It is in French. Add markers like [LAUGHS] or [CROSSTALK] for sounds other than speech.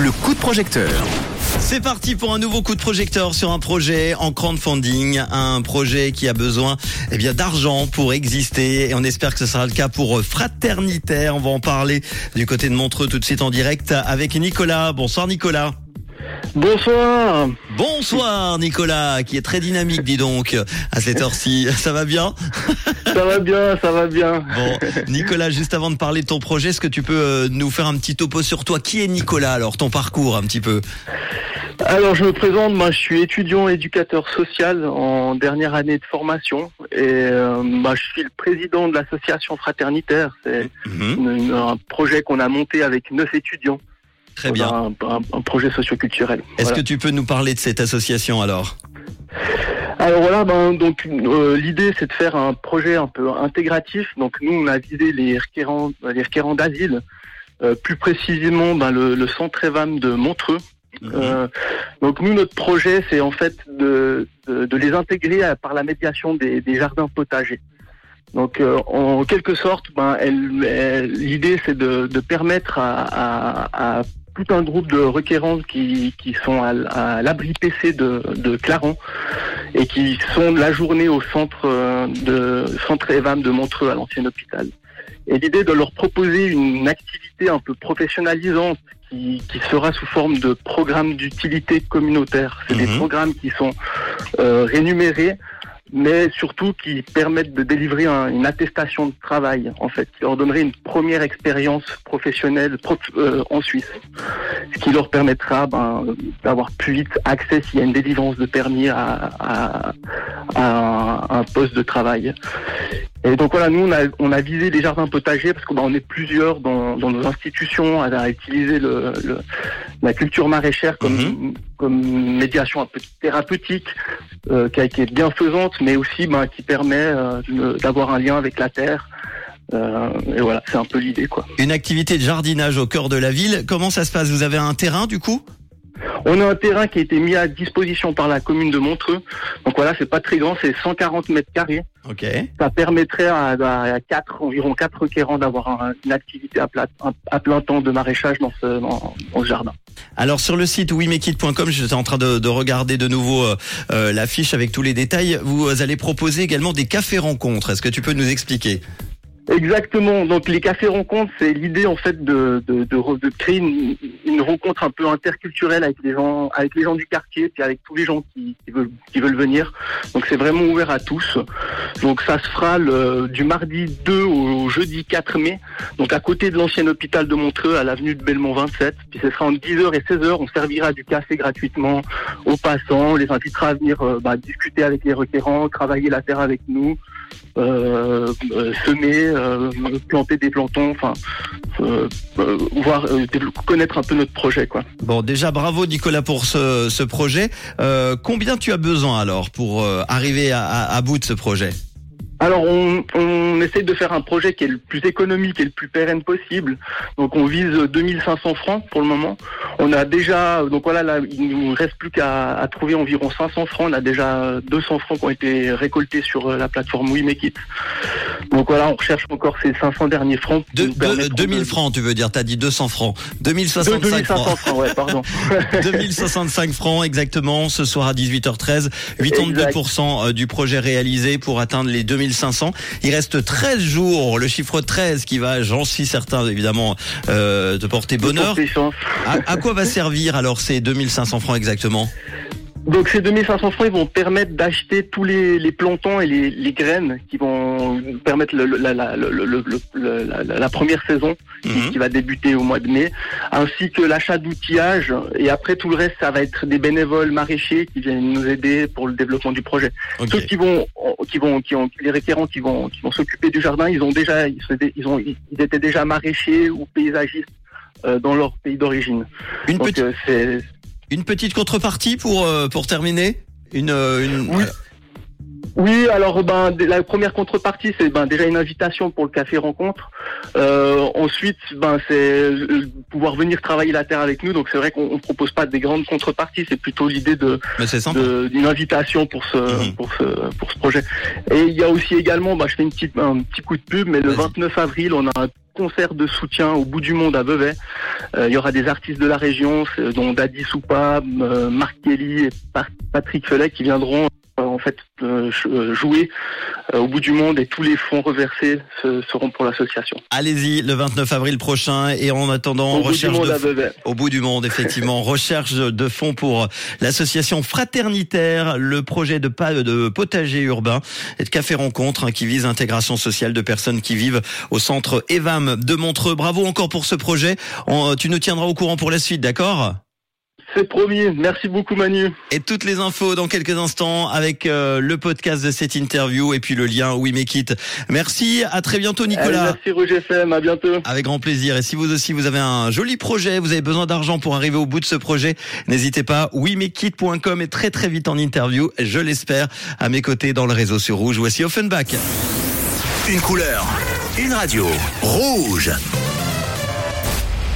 le coup de projecteur. C'est parti pour un nouveau coup de projecteur sur un projet en crowdfunding, un projet qui a besoin eh bien d'argent pour exister et on espère que ce sera le cas pour Fraternitaire. On va en parler du côté de Montreux tout de suite en direct avec Nicolas. Bonsoir Nicolas. Bonsoir. Bonsoir Nicolas, qui est très dynamique, dis donc, à cette heure-ci. [LAUGHS] Ça va bien? Ça va bien, ça va bien. Bon, Nicolas, juste avant de parler de ton projet, est-ce que tu peux euh, nous faire un petit topo sur toi? Qui est Nicolas alors, ton parcours un petit peu? Alors je me présente, moi je suis étudiant éducateur social en dernière année de formation et euh, bah, je suis le président de l'association fraternitaire. C'est Mhm. une- un projet qu'on a monté avec neuf étudiants. Très bien. Un, un- un projet socioculturel. Est-ce Voilà. que tu peux nous parler de cette association alors? Alors voilà, ben, donc euh, l'idée c'est de faire un projet un peu intégratif. Donc nous on a visé les requérants, les requérants d'asile, euh, plus précisément ben, le, le centre EVAM de Montreux. Euh, donc nous notre projet c'est en fait de, de, de les intégrer à- par la médiation des, des jardins potagers. Donc en quelque sorte, ben, l'idée c'est de, de permettre à, à- à tout un groupe de requérants qui, qui sont à, à l'abri PC de, de Clarence et qui sont la journée au centre euh, de centre EVAM de Montreux à l'ancien hôpital. Et l'idée de leur proposer une activité un peu professionnalisante qui, qui sera sous forme de programmes d'utilité communautaire. C'est des Mhm. programmes qui sont euh, rémunérés, mais surtout qui permettent de délivrer un- une attestation de travail, en fait, qui leur donnerait une première expérience professionnelle prof- euh, en Suisse, ce qui leur permettra ben, d'avoir plus vite accès s'il y a une délivrance de permis à, à, à un, un poste de travail. Et donc voilà, nous on a, on a visé les jardins potagers parce qu'on on est plusieurs dans, dans nos institutions à, à utiliser le, le- la culture maraîchère comme, comme médiation un peu thérapeutique, euh, qui, a- est bienfaisante, mais aussi ben, qui permet euh, d'avoir un lien avec la terre. Euh, et voilà, c'est un peu l'idée quoi. Une activité de jardinage au cœur de la ville. Comment ça se passe? Vous avez un terrain du coup? On a un terrain qui a été mis à disposition par la commune de Montreux. Donc voilà, c'est pas très grand, c'est 140 mètres carrés. Ok. Ça permettrait à, à quatre, environ quatre requérants d'avoir un- une activité à, plat- à plein temps de maraîchage dans ce, dans, dans ce jardin. Alors sur le site wimekit.com, j'étais en train de, de regarder de nouveau euh, euh, l'affiche avec tous les détails. Vous allez proposer également des cafés rencontres. Est-ce que tu peux nous expliquer? Exactement. Donc les cafés rencontres, c'est l'idée en fait de, de, de, de créer une, une rencontre un peu interculturelle avec les gens, avec les gens du quartier, puis avec tous les gens qui, qui veulent qui veulent venir. Donc c'est vraiment ouvert à tous. Donc ça se fera le, du mardi 2 au jeudi 4 mai. Donc à côté de l'ancien hôpital de Montreux, à l'avenue de Belmont 27. Puis ce sera entre 10h et 16h. On servira du café gratuitement aux passants. On les invitera à venir euh, bah, discuter avec les requérants, travailler la terre avec nous euh, euh, semer, euh, planter des plantons, enfin, euh, euh, voir, euh, connaître un peu notre projet, quoi. Bon, déjà bravo Nicolas pour ce, ce projet. Combien tu as besoin alors pour arriver à- à bout de ce projet? Alors, on, on essaie de faire un projet qui est le plus économique et le plus pérenne possible. Donc, on vise 2500 francs pour le moment. On a déjà, donc voilà, là, il nous reste plus qu'à à trouver environ 500 francs. On a déjà 200 francs qui ont été récoltés sur euh, la plateforme We Make It. Donc voilà, on recherche encore ces 500 derniers francs. qui de, nous de- permettront 2000 de- francs, tu veux dire T'as dit 200 francs. de 2065 2500 francs. francs, ouais, pardon. [LAUGHS] 2065 francs exactement. Ce soir à 18h13, 82% euh, du projet réalisé pour atteindre les 2500. Il reste 13 jours, le chiffre 13 qui va, j'en suis certain évidemment, euh, te porter bonheur. À, à quoi va servir alors ces 2500 francs exactement? Donc ces 2500 francs, ils vont permettre d'acheter tous les, les plantons et les, les graines qui vont permettre le- le- la, la, le- le- le- le- la- la- première saison qui, Mhm. qui va débuter au mois de mai, ainsi que l'achat d'outillage. Et après tout le reste, ça va être des bénévoles maraîchers qui viennent nous aider pour le développement du projet. Ok. Ceux qui vont, qui vont, qui ont les requérants qui vont, qui vont s'occuper du jardin, ils ont déjà, ils, ont, ils étaient déjà maraîchers ou paysagistes euh, dans leur pays d'origine. Une, Donc petite, euh, une petite contrepartie pour, euh, pour terminer une, euh, une... Oui. Oui, alors ben la première contrepartie c'est ben déjà une invitation pour le café rencontre. Euh, ensuite ben c'est euh, pouvoir venir travailler la terre avec nous. Donc c'est vrai qu'on on propose pas des grandes contreparties, c'est plutôt l'idée de d'une invitation pour ce Mhm. pour ce pour ce projet. Et il y a aussi également, bah, je fais une petite un petit coup de pub, mais le Vas-y. 29 avril, on a un concert de soutien au bout du monde à Vevey. Euh, il y aura des artistes de la région, dont Daddy Soupa, Marc Kelly et Patrick Felet qui viendront en fait euh, euh, jouer euh, au bout du monde et tous les fonds reversés seront pour l'association. Allez-y le 29 avril prochain et en attendant au recherche bout du monde de au bout du monde effectivement [LAUGHS] recherche de fonds pour l'association fraternitaire le projet de pas de potager urbain et de café rencontre hein, qui vise l'intégration sociale de personnes qui vivent au centre EVAM de Montreux. Bravo encore pour ce projet. tu nous tiendras au courant pour la suite, d'accord? C'est promis. Merci beaucoup Manu. Et toutes les infos dans quelques instants avec euh, le podcast de cette interview et puis le lien We Make It. Merci. À très bientôt Nicolas. merci Roger FM. À bientôt. Avec grand plaisir. Et si vous aussi vous avez un joli projet, vous avez besoin d'argent pour arriver au bout de ce projet, n'hésitez pas. WeMakeIt.com est très très vite en interview. Je l'espère. À mes côtés dans le réseau sur Rouge. Voici Offenbach. Une couleur. Une radio. Rouge.